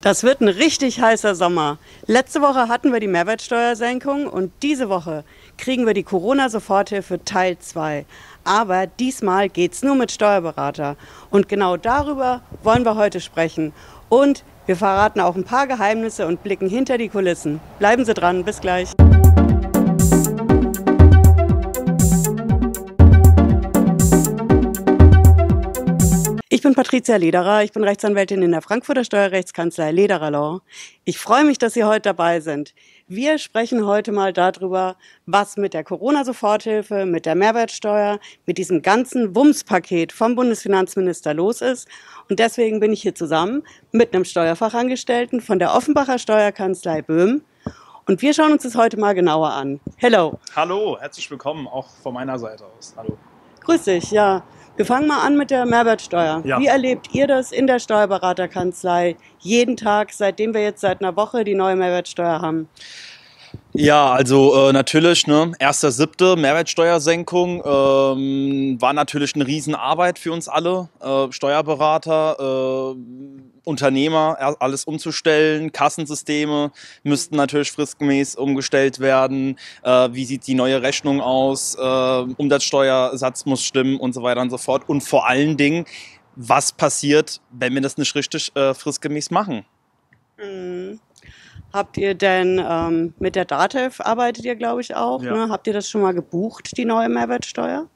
Das wird ein richtig heißer Sommer. Letzte Woche hatten wir die Mehrwertsteuersenkung und diese Woche kriegen wir die Corona-Soforthilfe Teil 2. Aber diesmal geht es nur mit Steuerberater. Und genau darüber wollen wir heute sprechen. Und wir verraten auch ein paar Geheimnisse und blicken hinter die Kulissen. Bleiben Sie dran, bis gleich. Ich bin Patricia Lederer, ich bin Rechtsanwältin in der Frankfurter Steuerrechtskanzlei Lederer Law. Ich freue mich, dass Sie heute dabei sind. Wir sprechen heute mal darüber, was mit der Corona-Soforthilfe, mit der Mehrwertsteuer, mit diesem ganzen Wumms-Paket vom Bundesfinanzminister los ist. Und deswegen bin ich hier zusammen mit einem Steuerfachangestellten von der Offenbacher Steuerkanzlei Böhm. Und wir schauen uns das heute mal genauer an. Hello. Hallo, herzlich willkommen auch von meiner Seite aus. Hallo. Grüß dich, ja. Wir fangen mal an mit der Mehrwertsteuer. Ja. Wie erlebt ihr das in der Steuerberaterkanzlei jeden Tag, seitdem wir jetzt seit einer Woche die neue Mehrwertsteuer haben? Ja, also äh, natürlich, ne, erster siebte Mehrwertsteuersenkung ähm, war natürlich eine Riesenarbeit für uns alle, äh, Steuerberater, äh, Unternehmer, alles umzustellen, Kassensysteme müssten natürlich fristgemäß umgestellt werden, äh, wie sieht die neue Rechnung aus, äh, Umsatzsteuersatz muss stimmen und so weiter und so fort und vor allen Dingen, was passiert, wenn wir das nicht richtig äh, fristgemäß machen? Mhm. Habt ihr denn ähm, mit der DATEV arbeitet ihr, glaube ich, auch? Ja. Ne? Habt ihr das schon mal gebucht, die neue Mehrwertsteuer?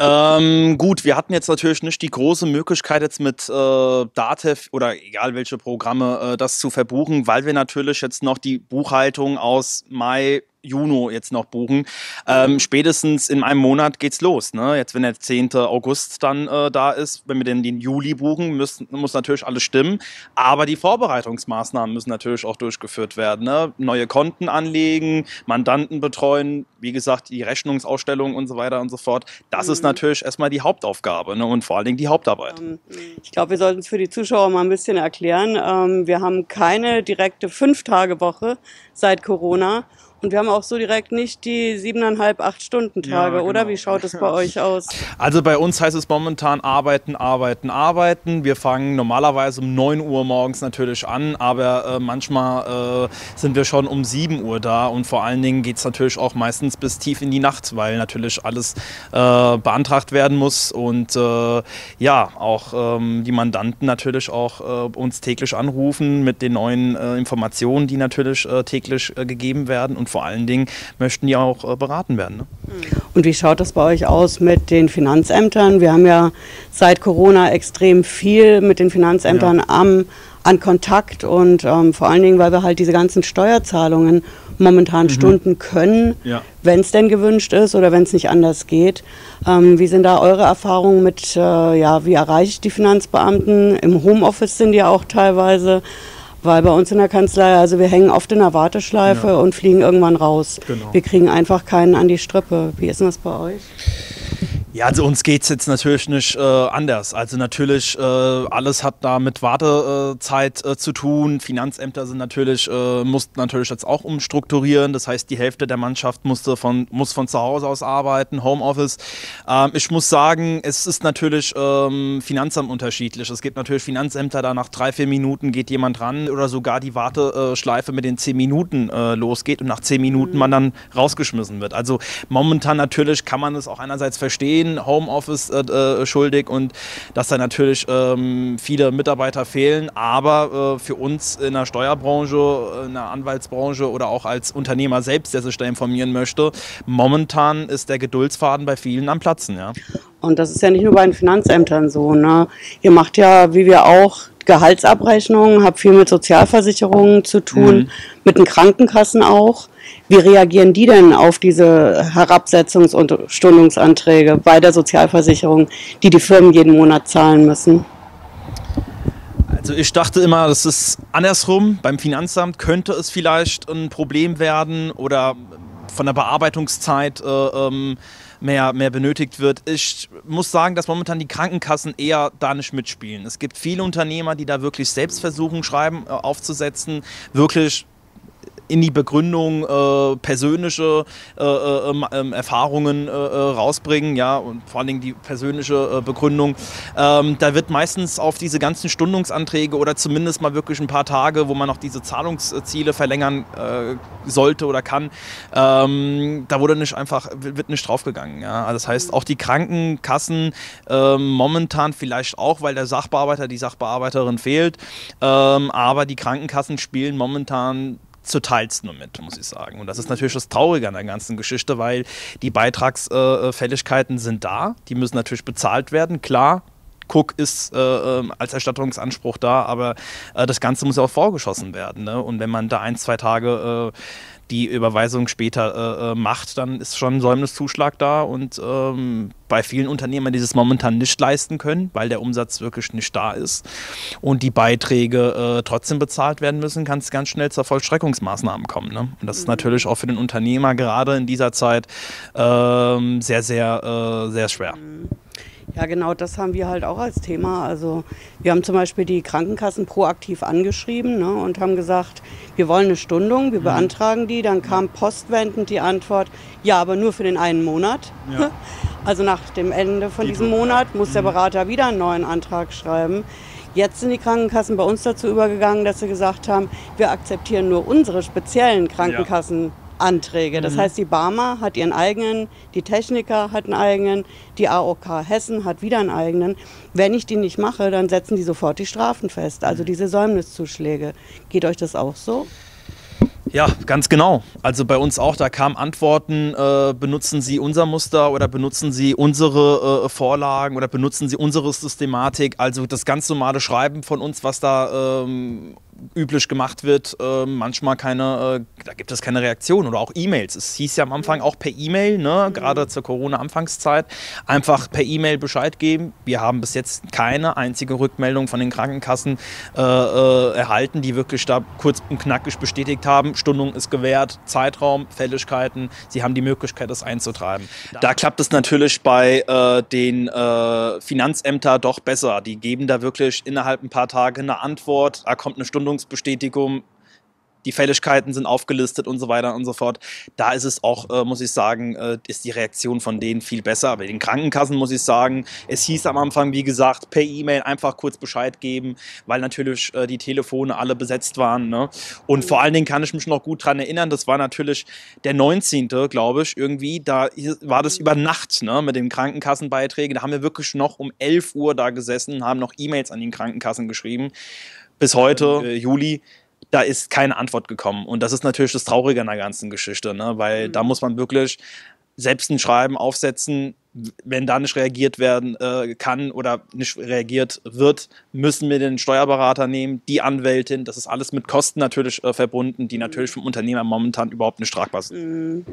Ähm, gut, wir hatten jetzt natürlich nicht die große Möglichkeit, jetzt mit äh, Datev oder egal welche Programme äh, das zu verbuchen, weil wir natürlich jetzt noch die Buchhaltung aus Mai, Juni jetzt noch buchen. Ähm, spätestens in einem Monat geht's los. Ne? Jetzt, wenn der 10. August dann äh, da ist, wenn wir den, den Juli buchen, müssen, muss natürlich alles stimmen. Aber die Vorbereitungsmaßnahmen müssen natürlich auch durchgeführt werden. Ne? Neue Konten anlegen, Mandanten betreuen, wie gesagt, die Rechnungsausstellung und so weiter und so fort. Das mhm. ist natürlich erstmal die Hauptaufgabe ne? und vor allen Dingen die Hauptarbeit. Ähm, ich glaube, wir sollten es für die Zuschauer mal ein bisschen erklären. Ähm, wir haben keine direkte Fünf-Tage-Woche seit Corona. Und wir haben auch so direkt nicht die siebeneinhalb, acht Stunden Tage, ja, genau. oder? Wie schaut es bei euch aus? Also bei uns heißt es momentan arbeiten, arbeiten, arbeiten. Wir fangen normalerweise um 9 Uhr morgens natürlich an, aber äh, manchmal äh, sind wir schon um 7 Uhr da und vor allen Dingen geht es natürlich auch meistens bis tief in die Nacht, weil natürlich alles äh, beantragt werden muss und äh, ja, auch ähm, die Mandanten natürlich auch äh, uns täglich anrufen mit den neuen äh, Informationen, die natürlich täglich gegeben werden und vor allen Dingen möchten die auch äh, beraten werden. Ne? Und wie schaut das bei euch aus mit den Finanzämtern? Wir haben ja seit Corona extrem viel mit den Finanzämtern ja. am, an Kontakt und ähm, vor allen Dingen, weil wir halt diese ganzen Steuerzahlungen momentan mhm. stunden können, ja. wenn es denn gewünscht ist oder wenn es nicht anders geht. Ähm, wie sind da eure Erfahrungen mit, äh, ja, wie erreiche ich die Finanzbeamten? Im Homeoffice sind die auch teilweise. Weil bei uns in der Kanzlei, also wir hängen oft in der Warteschleife ja. und fliegen irgendwann raus. Genau. Wir kriegen einfach keinen an die Strippe. Wie ist denn das bei euch? Ja, also uns geht es jetzt natürlich nicht äh, anders. Also natürlich, äh, alles hat da mit Wartezeit äh, zu tun. Finanzämter sind natürlich, äh, mussten natürlich jetzt auch umstrukturieren. Das heißt, die Hälfte der Mannschaft musste von, muss von zu Hause aus arbeiten, Homeoffice. Ähm, ich muss sagen, es ist natürlich ähm, Finanzamt unterschiedlich. Es gibt natürlich Finanzämter, da nach drei, vier Minuten geht jemand ran oder sogar die Warteschleife mit den zehn Minuten äh, losgeht und nach zehn Minuten man dann rausgeschmissen wird. Also momentan natürlich kann man es auch einerseits verstehen, stehen Homeoffice äh, äh, schuldig und dass da natürlich ähm, viele Mitarbeiter fehlen. Aber äh, für uns in der Steuerbranche, in der Anwaltsbranche oder auch als Unternehmer selbst, der sich da informieren möchte, momentan ist der Geduldsfaden bei vielen am Platzen. Ja. Und das ist ja nicht nur bei den Finanzämtern so. Ne? Ihr macht ja, wie wir auch, Gehaltsabrechnungen, habt viel mit Sozialversicherungen zu tun, mhm. mit den Krankenkassen auch. Wie reagieren die denn auf diese Herabsetzungs- und Stundungsanträge bei der Sozialversicherung, die die Firmen jeden Monat zahlen müssen? Also ich dachte immer, das ist andersrum. Beim Finanzamt könnte es vielleicht ein Problem werden oder von der Bearbeitungszeit äh, ähm, mehr, mehr benötigt wird. Ich muss sagen, dass momentan die Krankenkassen eher da nicht mitspielen. Es gibt viele Unternehmer, die da wirklich Selbstversuchen schreiben, äh, aufzusetzen, wirklich in die Begründung äh, persönliche äh, äh ähm, ähm, Erfahrungen äh, rausbringen, ja, und vor allen Dingen die persönliche Begründung. Ähm, da wird meistens auf diese ganzen Stundungsanträge oder zumindest mal wirklich ein paar Tage, wo man noch diese Zahlungsziele verlängern sollte oder kann, ähm, da wurde nicht einfach, wird nicht draufgegangen. Ja? Also das heißt, auch die Krankenkassen ähm, momentan vielleicht auch, weil der Sachbearbeiter, die Sachbearbeiterin fehlt, aber die Krankenkassen spielen momentan zu teils nur mit, muss ich sagen. Und das ist natürlich das Traurige an der ganzen Geschichte, weil die Beitragsfälligkeiten sind da, die müssen natürlich bezahlt werden, klar. Cook ist äh, ähm, als Erstattungsanspruch da, aber äh, das Ganze muss ja auch vorgeschossen werden. Ne? Und wenn man da ein, zwei Tage äh, die Überweisung später äh, äh, macht, dann ist schon ein Säumniszuschlag da und ähm, bei vielen Unternehmern, die es momentan nicht leisten können, weil der Umsatz wirklich nicht da ist und die Beiträge äh, trotzdem bezahlt werden müssen, kann es ganz schnell zur Vollstreckungsmaßnahmen kommen. Ne? Und das ist mhm. natürlich auch für den Unternehmer gerade in dieser Zeit ähm, sehr, sehr, äh, sehr schwer. Mhm. Ja, genau, das haben wir halt auch als Thema. Also wir haben zum Beispiel die Krankenkassen proaktiv angeschrieben ne, und haben gesagt, wir wollen eine Stundung, wir mhm. beantragen die. Dann kam postwendend die Antwort, ja, aber nur für den einen Monat. Ja. Also nach dem Ende von die diesem Monat muss der mhm. Berater wieder einen neuen Antrag schreiben. Jetzt sind die Krankenkassen bei uns dazu übergegangen, dass sie gesagt haben, wir akzeptieren nur unsere speziellen Krankenkassen. Anträge. Das mhm. heißt, die Barmer hat ihren eigenen, die Techniker hat einen eigenen, die AOK Hessen hat wieder einen eigenen. Wenn ich die nicht mache, dann setzen die sofort die Strafen fest, also diese Säumniszuschläge. Geht euch das auch so? Ja, ganz genau. Also bei uns auch, da kamen Antworten, äh, benutzen Sie unser Muster oder benutzen Sie unsere äh, Vorlagen oder benutzen Sie unsere Systematik. Also das ganz normale Schreiben von uns, was da ähm, üblich gemacht wird, äh, manchmal keine, äh, da gibt es keine Reaktion oder auch E-Mails. Es hieß ja am Anfang auch per E-Mail, ne, mhm. gerade zur Corona-Anfangszeit, einfach per E-Mail Bescheid geben. Wir haben bis jetzt keine einzige Rückmeldung von den Krankenkassen äh, äh erhalten, die wirklich da kurz und knackig bestätigt haben, Stundung ist gewährt, Zeitraum, Fälligkeiten, sie haben die Möglichkeit, das einzutreiben. Da klappt es natürlich bei äh, den äh, Finanzämtern doch besser. Die geben da wirklich innerhalb ein paar Tage eine Antwort, da kommt eine Stundung Gründungsbestätigung, die Fälligkeiten sind aufgelistet und so weiter und so fort. Da ist es auch, äh, muss ich sagen, äh, ist die Reaktion von denen viel besser. Bei den Krankenkassen muss ich sagen, es hieß am Anfang, wie gesagt, per E-Mail einfach kurz Bescheid geben, weil natürlich äh, die Telefone alle besetzt waren. Ne? Und vor allen Dingen kann ich mich noch gut daran erinnern, das war natürlich der 19., glaube ich, irgendwie, da war das über Nacht ne, mit den Krankenkassenbeiträgen. Da haben wir wirklich noch um 11 Uhr da gesessen, haben noch E-Mails an den Krankenkassen geschrieben bis heute, äh, Juli, da ist keine Antwort gekommen. Und das ist natürlich das Traurige an der ganzen Geschichte, ne? weil mhm. da muss man wirklich selbst ein Schreiben aufsetzen. Wenn da nicht reagiert werden äh, kann oder nicht reagiert wird, müssen wir den Steuerberater nehmen, die Anwältin. Das ist alles mit Kosten natürlich äh, verbunden, die natürlich vom Unternehmer momentan überhaupt nicht tragbar sind. Mhm.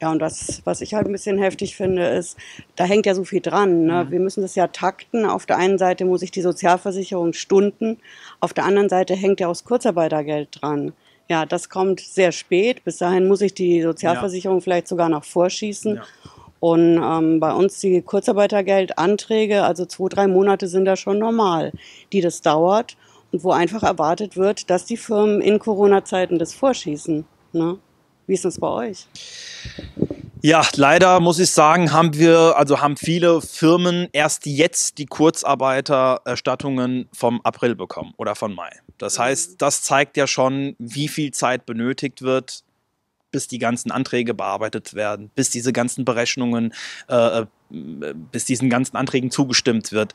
Ja, und das, was ich halt ein bisschen heftig finde, ist, da hängt ja so viel dran. Ne? Mhm. Wir müssen das ja takten. Auf der einen Seite muss ich die Sozialversicherung stunden, auf der anderen Seite hängt ja auch das Kurzarbeitergeld dran. Ja, das kommt sehr spät. Bis dahin muss ich die Sozialversicherung ja. vielleicht sogar noch vorschießen. Ja. Und ähm, bei uns die Kurzarbeitergeldanträge, also zwei, drei Monate sind da schon normal, die das dauert und wo einfach erwartet wird, dass die Firmen in Corona-Zeiten das vorschießen. Ne? Wie ist das bei euch? Ja, leider muss ich sagen, haben wir, also haben viele Firmen erst jetzt die Kurzarbeitererstattungen vom April bekommen oder von Mai. Das mhm. heißt, das zeigt ja schon, wie viel Zeit benötigt wird, bis die ganzen Anträge bearbeitet werden, bis diese ganzen Berechnungen äh, bis diesen ganzen Anträgen zugestimmt wird.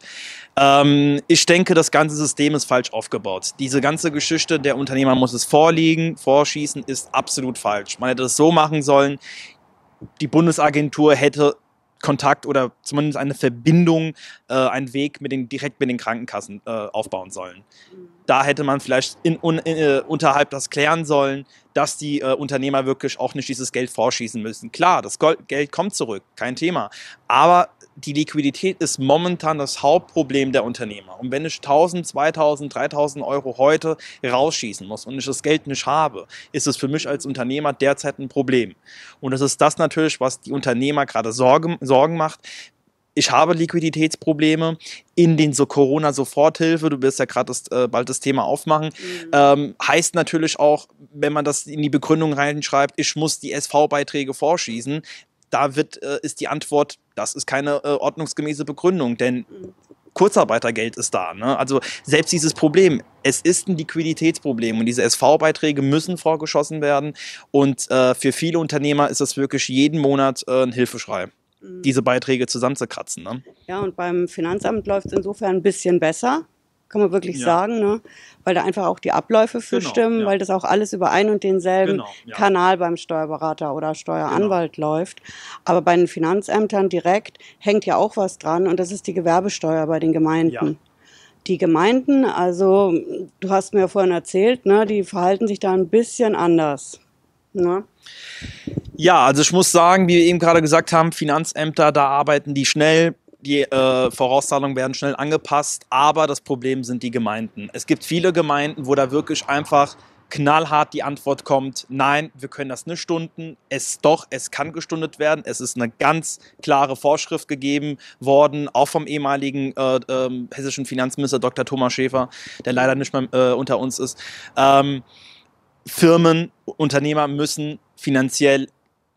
Ähm, ich denke, das ganze System ist falsch aufgebaut. Diese ganze Geschichte, der Unternehmer muss es vorliegen, vorschießen, ist absolut falsch. Man hätte es so machen sollen, die Bundesagentur hätte Kontakt oder zumindest eine Verbindung, äh, einen Weg mit den, direkt mit den Krankenkassen äh, aufbauen sollen. Da hätte man vielleicht in, in, in, äh, unterhalb das klären sollen, dass die äh, Unternehmer wirklich auch nicht dieses Geld vorschießen müssen. Klar, das Gold, Geld kommt zurück, kein Thema. Aber die Liquidität ist momentan das Hauptproblem der Unternehmer. Und wenn ich 1000, 2000, 3000 Euro heute rausschießen muss und ich das Geld nicht habe, ist es für mich als Unternehmer derzeit ein Problem. Und es ist das natürlich, was die Unternehmer gerade Sorgen, Sorgen macht ich habe Liquiditätsprobleme in den so Corona-Soforthilfe, du wirst ja gerade äh, bald das Thema aufmachen, mhm. ähm, heißt natürlich auch, wenn man das in die Begründung reinschreibt, ich muss die SV-Beiträge vorschießen, da wird, äh, ist die Antwort, das ist keine äh, ordnungsgemäße Begründung, denn. Kurzarbeitergeld ist da. Ne? Also selbst dieses Problem, es ist ein Liquiditätsproblem und diese SV-Beiträge müssen vorgeschossen werden und äh, für viele Unternehmer ist das wirklich jeden Monat äh, ein Hilfeschrei mhm. diese Beiträge zusammenzukratzen. Ne? Ja, und beim Finanzamt läuft es insofern ein bisschen besser, kann man wirklich ja. sagen, ne? weil da einfach auch die Abläufe für genau, stimmen, ja. weil das auch alles über einen und denselben genau, ja. Kanal beim Steuerberater oder Steueranwalt genau. läuft. Aber bei den Finanzämtern direkt hängt ja auch was dran und das ist die Gewerbesteuer bei den Gemeinden. Die Gemeinden, also du hast mir ja vorhin erzählt, ne, die verhalten sich da ein bisschen anders. Ne? Ja, also ich muss sagen, wie wir eben gerade gesagt haben, Finanzämter, da arbeiten die schnell, die äh, Vorauszahlungen werden schnell angepasst, aber das Problem sind die Gemeinden. Es gibt viele Gemeinden, wo da wirklich einfach knallhart die Antwort kommt, nein, wir können das nicht stunden. Es doch, es kann gestundet werden. Es ist eine ganz klare Vorschrift gegeben worden, auch vom ehemaligen äh, äh, hessischen Finanzminister Dr. Thomas Schäfer, der leider nicht mehr äh, unter uns ist. Ähm, Firmen, Unternehmer müssen finanziell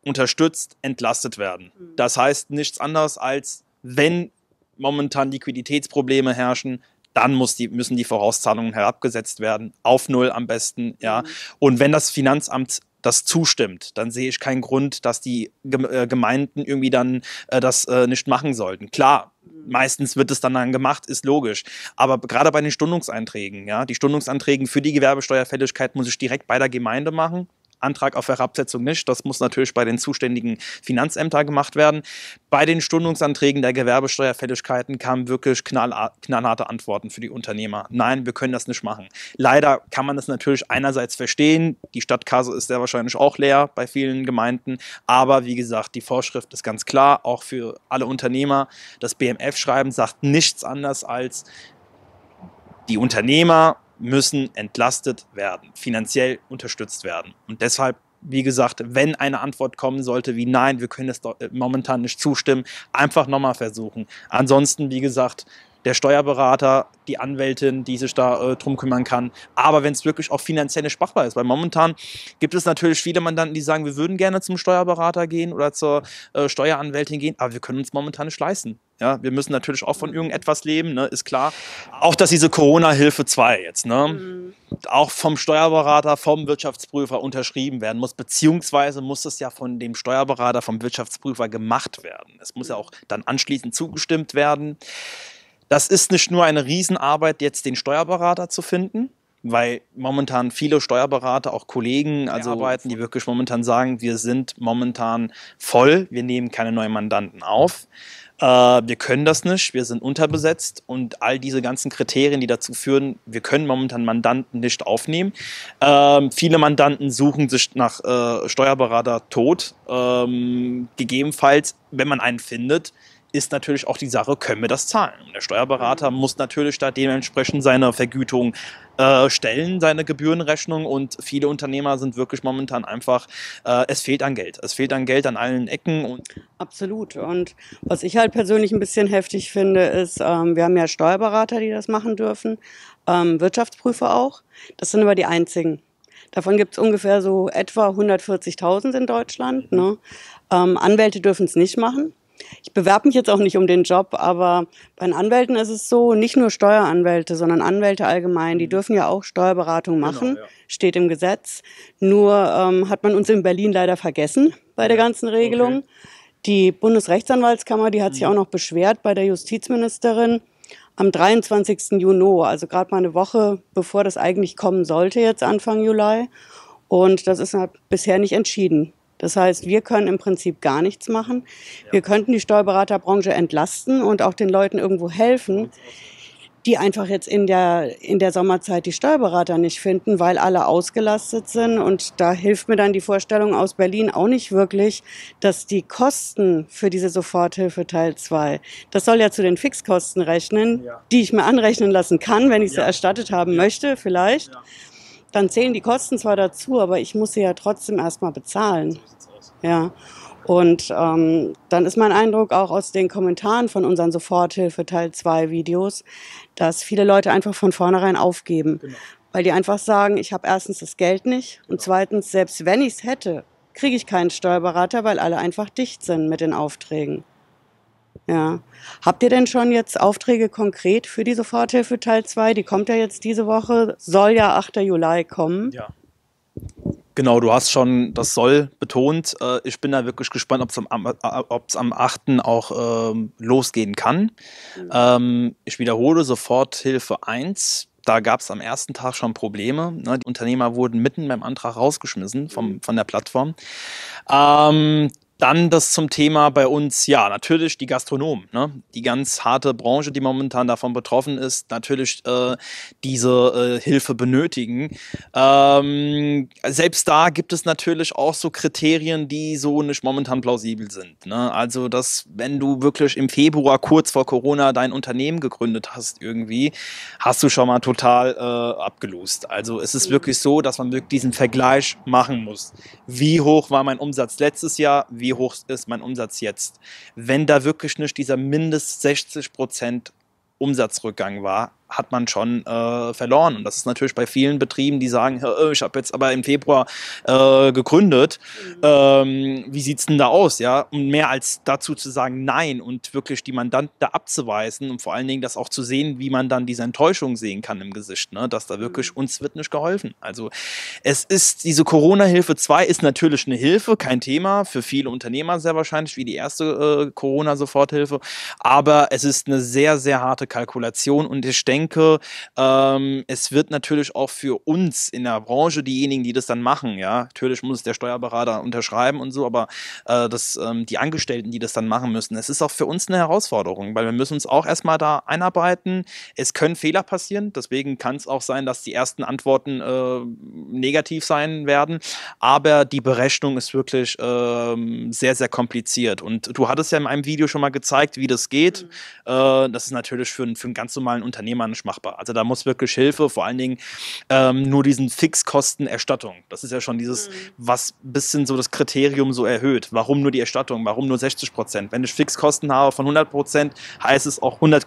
unterstützt, entlastet werden. Mhm. Das heißt nichts anderes als wenn momentan Liquiditätsprobleme herrschen, dann die, müssen die Vorauszahlungen herabgesetzt werden, auf Null am besten. Ja. Mhm. Und wenn das Finanzamt das zustimmt, dann sehe ich keinen Grund, dass die äh, Gemeinden irgendwie dann äh, das äh, nicht machen sollten. Klar, mhm. meistens wird es dann, dann gemacht, ist logisch. Aber gerade bei den Stundungseinträgen, ja, die Stundungsanträge für die Gewerbesteuerfälligkeit muss ich direkt bei der Gemeinde machen. Antrag auf Herabsetzung nicht. Das muss natürlich bei den zuständigen Finanzämtern gemacht werden. Bei den Stundungsanträgen der Gewerbesteuerfälligkeiten kamen wirklich knall, knallharte Antworten für die Unternehmer. Nein, wir können das nicht machen. Leider kann man das natürlich einerseits verstehen. Die Stadtkasse ist sehr wahrscheinlich auch leer bei vielen Gemeinden. Aber wie gesagt, die Vorschrift ist ganz klar, auch für alle Unternehmer. Das BMF-Schreiben sagt nichts anderes als die Unternehmer müssen entlastet werden, finanziell unterstützt werden. Und deshalb, wie gesagt, wenn eine Antwort kommen sollte wie nein, wir können es äh, momentan nicht zustimmen, einfach nochmal versuchen. Ansonsten, wie gesagt, der Steuerberater, die Anwältin, die sich da äh, drum kümmern kann. Aber wenn es wirklich auch finanziell nicht sprachbar ist, weil momentan gibt es natürlich viele Mandanten, die sagen, wir würden gerne zum Steuerberater gehen oder zur äh, Steueranwältin gehen, aber wir können uns momentan nicht leisten. Ja, wir müssen natürlich auch von irgendetwas leben, ne, ist klar. Auch dass diese Corona-Hilfe 2 jetzt, ne, mhm. auch vom Steuerberater, vom Wirtschaftsprüfer unterschrieben werden muss, beziehungsweise muss es ja von dem Steuerberater, vom Wirtschaftsprüfer gemacht werden. Es muss ja auch dann anschließend zugestimmt werden. Das ist nicht nur eine Riesenarbeit, jetzt den Steuerberater zu finden, weil momentan viele Steuerberater, auch Kollegen, also arbeiten, die wirklich momentan sagen, wir sind momentan voll, wir nehmen keine neuen Mandanten auf. Äh, wir können das nicht, wir sind unterbesetzt und all diese ganzen Kriterien, die dazu führen, wir können momentan Mandanten nicht aufnehmen. Ähm, viele Mandanten suchen sich nach äh, Steuerberater tot. Ähm, gegebenenfalls, wenn man einen findet, ist natürlich auch die Sache, können wir das zahlen? Und der Steuerberater mhm. muss natürlich da dementsprechend seine Vergütung äh, stellen, seine Gebührenrechnung und viele Unternehmer sind wirklich momentan einfach, äh, es fehlt an Geld. Es fehlt an Geld an allen Ecken. Und Absolut. Und was ich halt persönlich ein bisschen heftig finde, ist, ähm, wir haben ja Steuerberater, die das machen dürfen, ähm, Wirtschaftsprüfer auch. Das sind aber die einzigen. Davon gibt es ungefähr so etwa 140.000 in Deutschland. Ne? Ähm, Anwälte dürfen es nicht machen. Ich bewerbe mich jetzt auch nicht um den Job, aber bei den Anwälten ist es so, nicht nur Steueranwälte, sondern Anwälte allgemein, die mhm. dürfen ja auch Steuerberatung genau, machen, genau, ja. steht im Gesetz. Nur ähm, hat man uns in Berlin leider vergessen bei der ganzen Regelung. Okay. Die Bundesrechtsanwaltskammer, die hat sich mhm. auch noch beschwert bei der Justizministerin am 23. Juni, also gerade mal eine Woche bevor das eigentlich kommen sollte, jetzt Anfang Juli. Und das ist halt bisher nicht entschieden. Das heißt, wir können im Prinzip gar nichts machen. Wir könnten die Steuerberaterbranche entlasten und auch den Leuten irgendwo helfen, die einfach jetzt in der, in der Sommerzeit die Steuerberater nicht finden, weil alle ausgelastet sind. Und da hilft mir dann die Vorstellung aus Berlin auch nicht wirklich, dass die Kosten für diese Soforthilfe Teil 2, das soll ja zu den Fixkosten rechnen, ja. die ich mir anrechnen lassen kann, wenn ich sie ja. erstattet haben möchte, vielleicht dann zählen die Kosten zwar dazu, aber ich muss sie ja trotzdem erstmal bezahlen. Ja. Und ähm, dann ist mein Eindruck auch aus den Kommentaren von unseren Soforthilfe Teil 2 Videos, dass viele Leute einfach von vornherein aufgeben. Genau. Weil die einfach sagen, ich habe erstens das Geld nicht und zweitens, selbst wenn ich es hätte, kriege ich keinen Steuerberater, weil alle einfach dicht sind mit den Aufträgen. Ja. Habt ihr denn schon jetzt Aufträge konkret für die Soforthilfe Teil 2? Die kommt ja jetzt diese Woche, soll ja 8. Juli kommen. Ja. Genau, du hast schon das soll betont. Äh, ich bin da wirklich gespannt, ob es am, am 8. auch ähm, losgehen kann. Mhm. Ähm, ich wiederhole Soforthilfe 1 da gab es am ersten Tag schon Probleme. Ne? Die Unternehmer wurden mitten beim Antrag rausgeschmissen vom, mhm. von der Plattform. Ähm, dann das zum Thema bei uns, ja, natürlich die Gastronomen, ne? die ganz harte Branche, die momentan davon betroffen ist, natürlich äh, diese äh, Hilfe benötigen. Ähm, selbst da gibt es natürlich auch so Kriterien, die so nicht momentan plausibel sind. Ne? Also, dass wenn du wirklich im Februar kurz vor Corona dein Unternehmen gegründet hast, irgendwie, hast du schon mal total äh, abgelost. Also es ist wirklich so, dass man wirklich diesen Vergleich machen muss. Wie hoch war mein Umsatz letztes Jahr? Wie wie hoch ist mein Umsatz jetzt. Wenn da wirklich nicht dieser mindest 60 Prozent Umsatzrückgang war, hat man schon äh, verloren. Und das ist natürlich bei vielen Betrieben, die sagen, ich habe jetzt aber im Februar äh, gegründet. Mhm. Ähm, wie sieht's denn da aus? Ja, und mehr als dazu zu sagen Nein und wirklich die Mandanten da abzuweisen und vor allen Dingen das auch zu sehen, wie man dann diese Enttäuschung sehen kann im Gesicht, ne? dass da wirklich mhm. uns wird nicht geholfen. Also es ist diese Corona-Hilfe 2 ist natürlich eine Hilfe, kein Thema für viele Unternehmer sehr wahrscheinlich wie die erste äh, Corona-Soforthilfe, aber es ist eine sehr sehr harte Kalkulation und ich denke denke, ähm, es wird natürlich auch für uns in der Branche, diejenigen, die das dann machen, ja, natürlich muss der Steuerberater unterschreiben und so, aber äh, das, ähm, die Angestellten, die das dann machen müssen, es ist auch für uns eine Herausforderung, weil wir müssen uns auch erstmal da einarbeiten. Es können Fehler passieren, deswegen kann es auch sein, dass die ersten Antworten äh, negativ sein werden, aber die Berechnung ist wirklich äh, sehr, sehr kompliziert. Und du hattest ja in einem Video schon mal gezeigt, wie das geht. Mhm. Äh, das ist natürlich für, für einen ganz normalen Unternehmer nicht machbar. Also da muss wirklich Hilfe, vor allen Dingen ähm, nur diesen Fixkostenerstattung. Das ist ja schon dieses, mhm. was ein bisschen so das Kriterium so erhöht. Warum nur die Erstattung? Warum nur 60 Prozent? Wenn ich Fixkosten habe von 100 Prozent, heißt es auch 100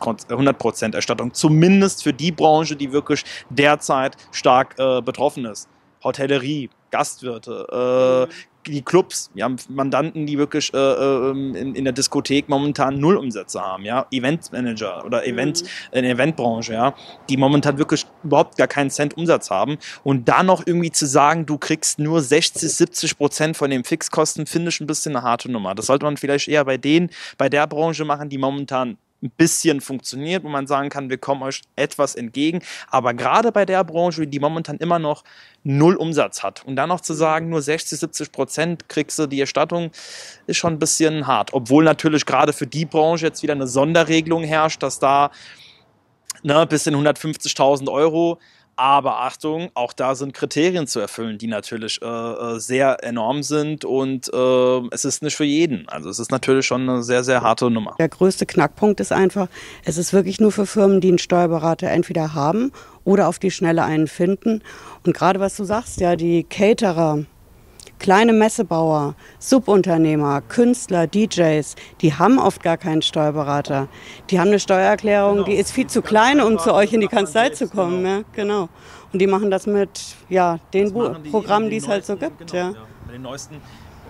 Prozent Erstattung. Zumindest für die Branche, die wirklich derzeit stark äh, betroffen ist. Hotellerie, Gastwirte, äh, die Clubs, wir haben Mandanten, die wirklich äh, ähm, in, in, der Diskothek momentan null Umsätze haben, ja, Eventmanager oder Event, mhm. in der Eventbranche, ja, die momentan wirklich überhaupt gar keinen Cent Umsatz haben und da noch irgendwie zu sagen, du kriegst nur 60, 70 Prozent von den Fixkosten, finde ich ein bisschen eine harte Nummer. Das sollte man vielleicht eher bei denen, bei der Branche machen, die momentan ein bisschen funktioniert, wo man sagen kann, wir kommen euch etwas entgegen. Aber gerade bei der Branche, die momentan immer noch null Umsatz hat und dann noch zu sagen, nur 60, 70 Prozent kriegst du die Erstattung, ist schon ein bisschen hart. Obwohl natürlich gerade für die Branche jetzt wieder eine Sonderregelung herrscht, dass da ne, bis in 150.000 Euro aber Achtung, auch da sind Kriterien zu erfüllen, die natürlich äh, äh, sehr enorm sind und äh, es ist nicht für jeden. Also es ist natürlich schon eine sehr, sehr harte Nummer. Der größte Knackpunkt ist einfach, es ist wirklich nur für Firmen, die einen Steuerberater entweder haben oder auf die Schnelle einen finden. Und gerade was du sagst, ja, die Caterer, kleine Messebauer, Subunternehmer, Künstler, DJs, die haben oft gar keinen Steuerberater. Die haben eine Steuererklärung, genau. die ist viel zu klein, um zu euch in die Kanzlei zu kommen. Genau. Ja, genau. Und die machen das mit ja, den Programmen, die es halt so gibt. Genau, ja. Mit den neuesten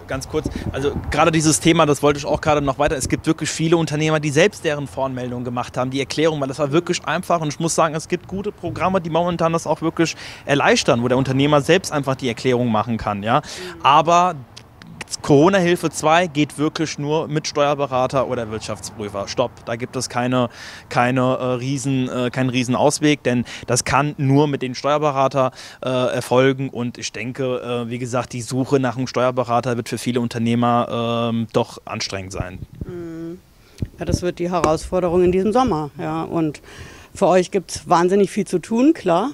ganz kurz. Also gerade dieses Thema, das wollte ich auch gerade noch weiter. Es gibt wirklich viele Unternehmer, die selbst deren Voranmeldung gemacht haben, die Erklärung, weil das war wirklich einfach. Und ich muss sagen, es gibt gute Programme, die momentan das auch wirklich erleichtern, wo der Unternehmer selbst einfach die Erklärung machen kann. Ja? Aber Corona-Hilfe 2 geht wirklich nur mit Steuerberater oder Wirtschaftsprüfer. Stopp, da gibt es keine, keine, äh, riesen, äh, keinen riesen Ausweg, denn das kann nur mit den Steuerberater äh, erfolgen und ich denke, äh, wie gesagt, die Suche nach einem Steuerberater wird für viele Unternehmer ähm, doch anstrengend sein. Mhm. Ja, das wird die Herausforderung in diesem Sommer. Ja. Und für euch gibt es wahnsinnig viel zu tun, klar.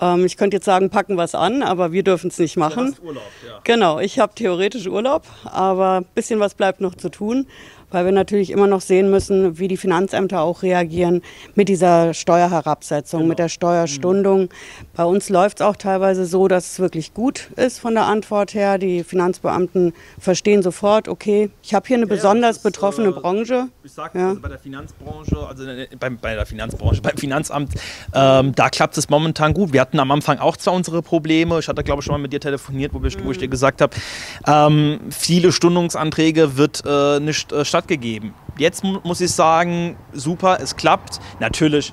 Ähm, ich könnte jetzt sagen, packen was an, aber wir dürfen es nicht machen. Ja, Urlaub, ja. Genau, ich habe theoretisch Urlaub, aber ein bisschen was bleibt noch zu tun weil wir natürlich immer noch sehen müssen, wie die Finanzämter auch reagieren mit dieser Steuerherabsetzung, genau. mit der Steuerstundung. Mhm. Bei uns läuft es auch teilweise so, dass es wirklich gut ist von der Antwort her. Die Finanzbeamten verstehen sofort, okay, ich habe hier eine ja, besonders ist, betroffene äh, Branche. Ich sage ja. also bei der Finanzbranche, also bei, bei der Finanzbranche, beim Finanzamt, ähm, da klappt es momentan gut. Wir hatten am Anfang auch zwar unsere Probleme. Ich hatte, glaube ich, schon mal mit dir telefoniert, wo, wir, mhm. wo ich dir gesagt habe, ähm, viele Stundungsanträge wird äh, nicht äh, stattgegeben. Jetzt muss ich sagen, super, es klappt. Natürlich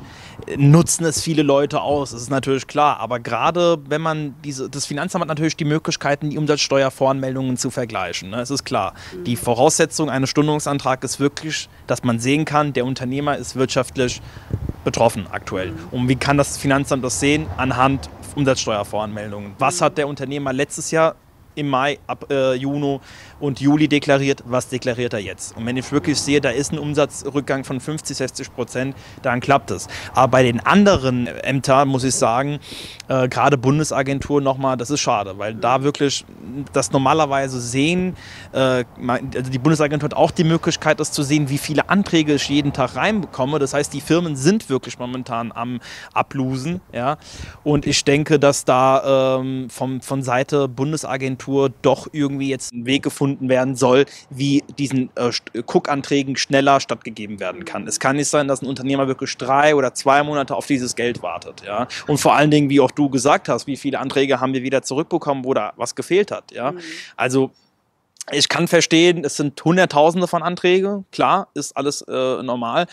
nutzen es viele Leute aus, das ist natürlich klar. Aber gerade wenn man diese, das Finanzamt hat natürlich die Möglichkeiten, die Umsatzsteuervoranmeldungen zu vergleichen. Ne? Es ist klar. Die Voraussetzung eines Stundungsantrags ist wirklich, dass man sehen kann, der Unternehmer ist wirtschaftlich betroffen aktuell. Und wie kann das Finanzamt das sehen? Anhand Umsatzsteuervoranmeldungen. Was hat der Unternehmer letztes Jahr im Mai, ab äh, Juni und Juli deklariert, was deklariert er jetzt? Und wenn ich wirklich sehe, da ist ein Umsatzrückgang von 50, 60 Prozent, dann klappt es. Aber bei den anderen Ämtern muss ich sagen, äh, gerade Bundesagentur nochmal, das ist schade, weil da wirklich das normalerweise sehen, äh, also die Bundesagentur hat auch die Möglichkeit, das zu sehen, wie viele Anträge ich jeden Tag reinbekomme. Das heißt, die Firmen sind wirklich momentan am Ablusen. Ja? Und ich denke, dass da ähm, vom, von Seite Bundesagentur doch irgendwie jetzt ein Weg gefunden gefunden werden soll, wie diesen äh, Cook-Anträgen schneller stattgegeben werden kann. Es kann nicht sein, dass ein Unternehmer wirklich drei oder zwei Monate auf dieses Geld wartet. Ja? Und vor allen Dingen, wie auch du gesagt hast, wie viele Anträge haben wir wieder zurückbekommen, wo da was gefehlt hat. Ja? Mhm. Also ich kann verstehen, es sind Hunderttausende von Anträgen, klar, ist alles äh, normal,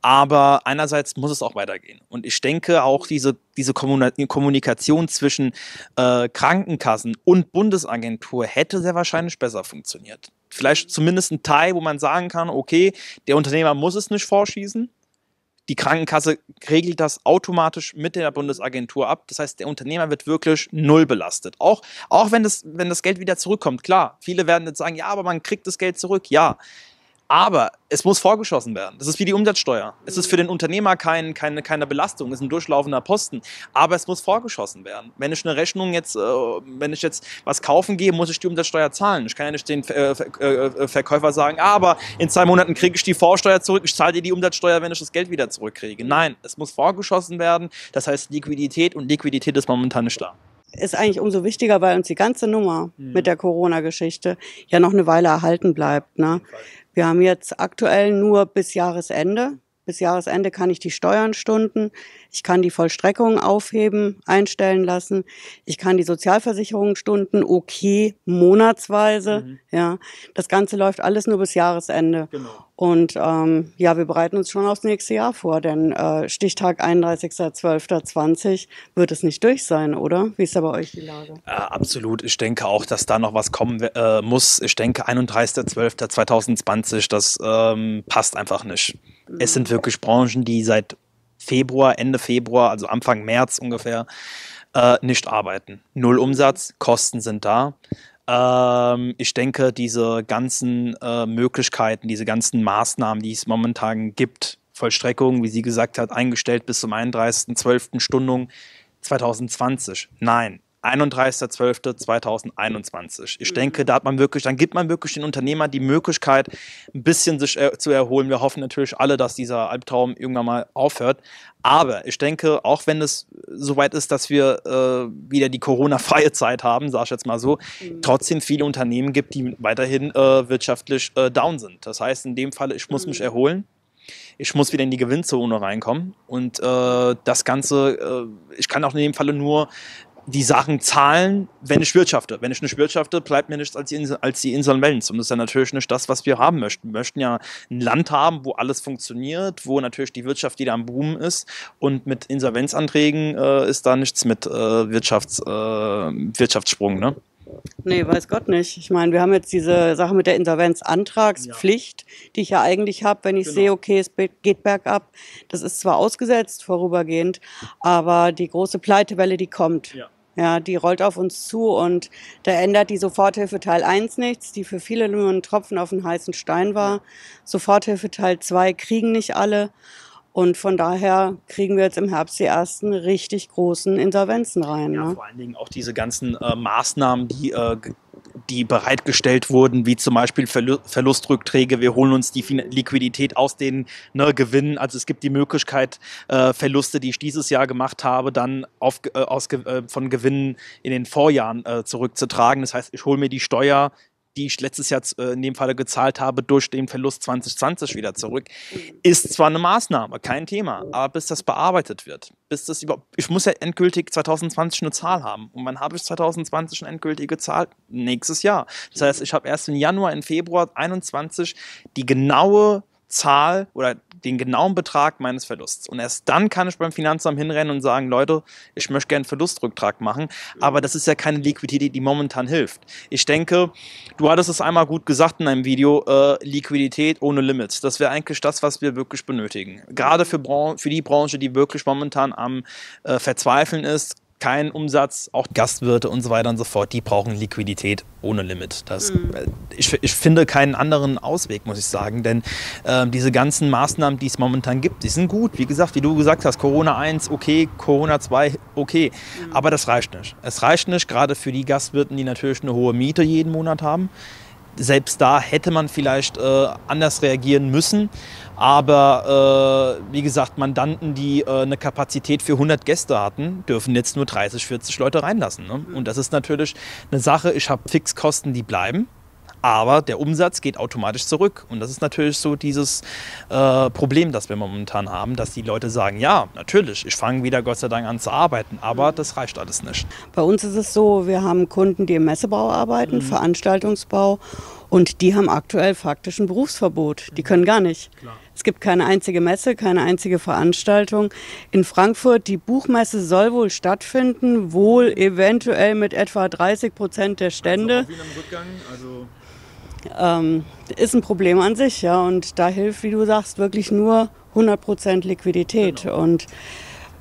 aber einerseits muss es auch weitergehen. Und ich denke auch diese, diese Kommunikation zwischen äh, Krankenkassen und Bundesagentur hätte sehr wahrscheinlich besser funktioniert. Vielleicht zumindest ein Teil, wo man sagen kann, okay, der Unternehmer muss es nicht vorschießen, die Krankenkasse regelt das automatisch mit der Bundesagentur ab. Das heißt, der Unternehmer wird wirklich null belastet. Auch, auch wenn, das, wenn das Geld wieder zurückkommt. Klar, viele werden jetzt sagen, ja, aber man kriegt das Geld zurück. Ja, aber es muss vorgeschossen werden. Das ist wie die Umsatzsteuer. Es ist für den Unternehmer kein, keine, keine Belastung, es ist ein durchlaufender Posten. Aber es muss vorgeschossen werden. Wenn ich eine Rechnung jetzt, äh, wenn ich jetzt was kaufen gehe, muss ich die Umsatzsteuer zahlen. Ich kann ja nicht den äh, äh, Verkäufer sagen, aber in zwei Monaten kriege ich die Vorsteuer zurück, ich zahle dir die Umsatzsteuer, wenn ich das Geld wieder zurückkriege. Nein, es muss vorgeschossen werden. Das heißt Liquidität und Liquidität ist momentan nicht da ist eigentlich umso wichtiger, weil uns die ganze Nummer mhm. mit der Corona-Geschichte ja noch eine Weile erhalten bleibt. Ne? Wir haben jetzt aktuell nur bis Jahresende. Bis Jahresende kann ich die Steuern stunden. Ich kann die Vollstreckung aufheben, einstellen lassen. Ich kann die Sozialversicherungsstunden okay monatsweise. Mhm. Ja, das Ganze läuft alles nur bis Jahresende. Genau. Und ähm, ja, wir bereiten uns schon aufs nächste Jahr vor, denn äh, Stichtag 31.12.20 wird es nicht durch sein, oder? Wie ist da bei euch die Lage? Äh, absolut. Ich denke auch, dass da noch was kommen äh, muss. Ich denke 31.12.2020, das ähm, passt einfach nicht. Mhm. Es sind wirklich Branchen, die seit Februar, Ende Februar, also Anfang März ungefähr, äh, nicht arbeiten. Null Umsatz, Kosten sind da. Ähm, ich denke, diese ganzen äh, Möglichkeiten, diese ganzen Maßnahmen, die es momentan gibt, Vollstreckung, wie sie gesagt hat, eingestellt bis zum 31.12. Stundung 2020. Nein, 31.12.2021. Ich mhm. denke, da hat man wirklich, dann gibt man wirklich den Unternehmern die Möglichkeit, ein bisschen sich äh, zu erholen. Wir hoffen natürlich alle, dass dieser Albtraum irgendwann mal aufhört. Aber ich denke, auch wenn es soweit ist, dass wir äh, wieder die Corona-freie Zeit haben, sage ich jetzt mal so, mhm. trotzdem viele Unternehmen gibt, die weiterhin äh, wirtschaftlich äh, down sind. Das heißt, in dem Fall, ich muss mhm. mich erholen ich muss wieder in die Gewinnzone reinkommen. Und äh, das Ganze, äh, ich kann auch in dem Falle nur die Sachen zahlen, wenn ich wirtschafte. Wenn ich nicht wirtschafte, bleibt mir nichts als die, Insel, als die Insolvenz. Und das ist ja natürlich nicht das, was wir haben möchten. Wir möchten ja ein Land haben, wo alles funktioniert, wo natürlich die Wirtschaft wieder am Boom ist. Und mit Insolvenzanträgen äh, ist da nichts mit äh, Wirtschafts, äh, Wirtschaftssprung. Ne? Nee, weiß Gott nicht. Ich meine, wir haben jetzt diese Sache mit der Insolvenzantragspflicht, ja. die ich ja eigentlich habe, wenn ich genau. sehe, okay, es geht bergab. Das ist zwar ausgesetzt vorübergehend, aber die große Pleitewelle, die kommt. Ja. Ja, die rollt auf uns zu und da ändert die Soforthilfe Teil 1 nichts, die für viele nur ein Tropfen auf den heißen Stein war. Soforthilfe Teil 2 kriegen nicht alle. Und von daher kriegen wir jetzt im Herbst die ersten richtig großen Insolvenzen rein. Ja, ne? vor allen Dingen auch diese ganzen äh, Maßnahmen, die äh, die bereitgestellt wurden, wie zum Beispiel Verlustrückträge. Wir holen uns die Liquidität aus den ne, Gewinnen. Also es gibt die Möglichkeit, äh, Verluste, die ich dieses Jahr gemacht habe, dann auf, äh, aus, äh, von Gewinnen in den Vorjahren äh, zurückzutragen. Das heißt, ich hole mir die Steuer die ich letztes Jahr äh, in dem Falle gezahlt habe, durch den Verlust 2020 wieder zurück, ist zwar eine Maßnahme, kein Thema, aber bis das bearbeitet wird, bis das überhaupt, ich muss ja endgültig 2020 eine Zahl haben. Und wann habe ich 2020 eine endgültige Zahl? Nächstes Jahr. Das heißt, ich habe erst im Januar, im Februar 2021 die genaue Zahl oder den genauen Betrag meines Verlusts. Und erst dann kann ich beim Finanzamt hinrennen und sagen, Leute, ich möchte gerne einen Verlustrücktrag machen. Aber das ist ja keine Liquidität, die momentan hilft. Ich denke, du hattest es einmal gut gesagt in einem Video, äh, Liquidität ohne Limits. Das wäre eigentlich das, was wir wirklich benötigen. Gerade für, für die Branche, die wirklich momentan am äh, Verzweifeln ist, kein Umsatz, auch Gastwirte und so weiter und so fort, die brauchen Liquidität ohne Limit. Das, mhm. ich, ich, finde keinen anderen Ausweg, muss ich sagen, denn äh, diese ganzen Maßnahmen, die es momentan gibt, die sind gut. Wie gesagt, wie du gesagt hast, Corona 1, okay, Corona 2, okay, mhm. aber das reicht nicht. Es reicht nicht, gerade für die Gastwirten, die natürlich eine hohe Miete jeden Monat haben selbst da hätte man vielleicht äh, anders reagieren müssen. Aber äh, wie gesagt, Mandanten, die äh, eine Kapazität für 100 Gäste hatten, dürfen jetzt nur 30, 40 Leute reinlassen. Ne? Und das ist natürlich eine Sache, ich habe Fixkosten, die bleiben aber der Umsatz geht automatisch zurück. Und das ist natürlich so dieses äh, Problem, das wir momentan haben, dass die Leute sagen, ja, natürlich, ich fange wieder Gott sei Dank an zu arbeiten, aber das reicht alles nicht. Bei uns ist es so, wir haben Kunden, die im Messebau arbeiten, mhm. Veranstaltungsbau und die haben aktuell faktisch ein Berufsverbot. Die können gar nicht. Klar. Es gibt keine einzige Messe, keine einzige Veranstaltung. In Frankfurt, die Buchmesse soll wohl stattfinden, wohl eventuell mit etwa 30 Prozent der Stände. Also ähm, ist ein Problem an sich, ja. Und da hilft, wie du sagst, wirklich nur 100% Liquidität. Genau. Und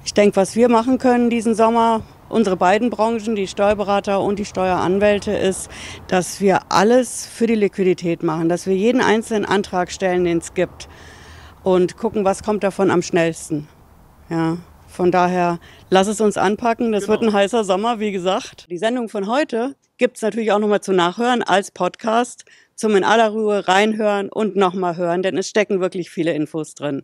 ich denke, was wir machen können diesen Sommer, unsere beiden Branchen, die Steuerberater und die Steueranwälte, ist, dass wir alles für die Liquidität machen, dass wir jeden einzelnen Antrag stellen, den es gibt und gucken, was kommt davon am schnellsten. Ja. Von daher, lass es uns anpacken. Das genau. wird ein heißer Sommer, wie gesagt. Die Sendung von heute gibt es natürlich auch nochmal zu nachhören als Podcast zum in aller Ruhe reinhören und nochmal hören, denn es stecken wirklich viele Infos drin.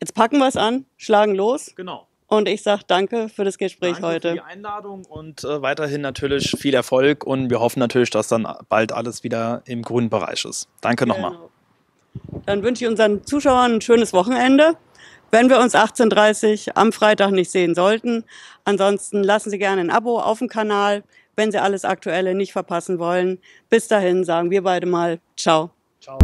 Jetzt packen wir es an, schlagen los. Genau. Und ich sage danke für das Gespräch danke heute. Für die Einladung und äh, weiterhin natürlich viel Erfolg und wir hoffen natürlich, dass dann bald alles wieder im grünen Bereich ist. Danke genau. nochmal. Dann wünsche ich unseren Zuschauern ein schönes Wochenende. Wenn wir uns 18.30 Uhr am Freitag nicht sehen sollten, ansonsten lassen Sie gerne ein Abo auf dem Kanal wenn Sie alles Aktuelle nicht verpassen wollen. Bis dahin sagen wir beide mal Ciao. Ciao.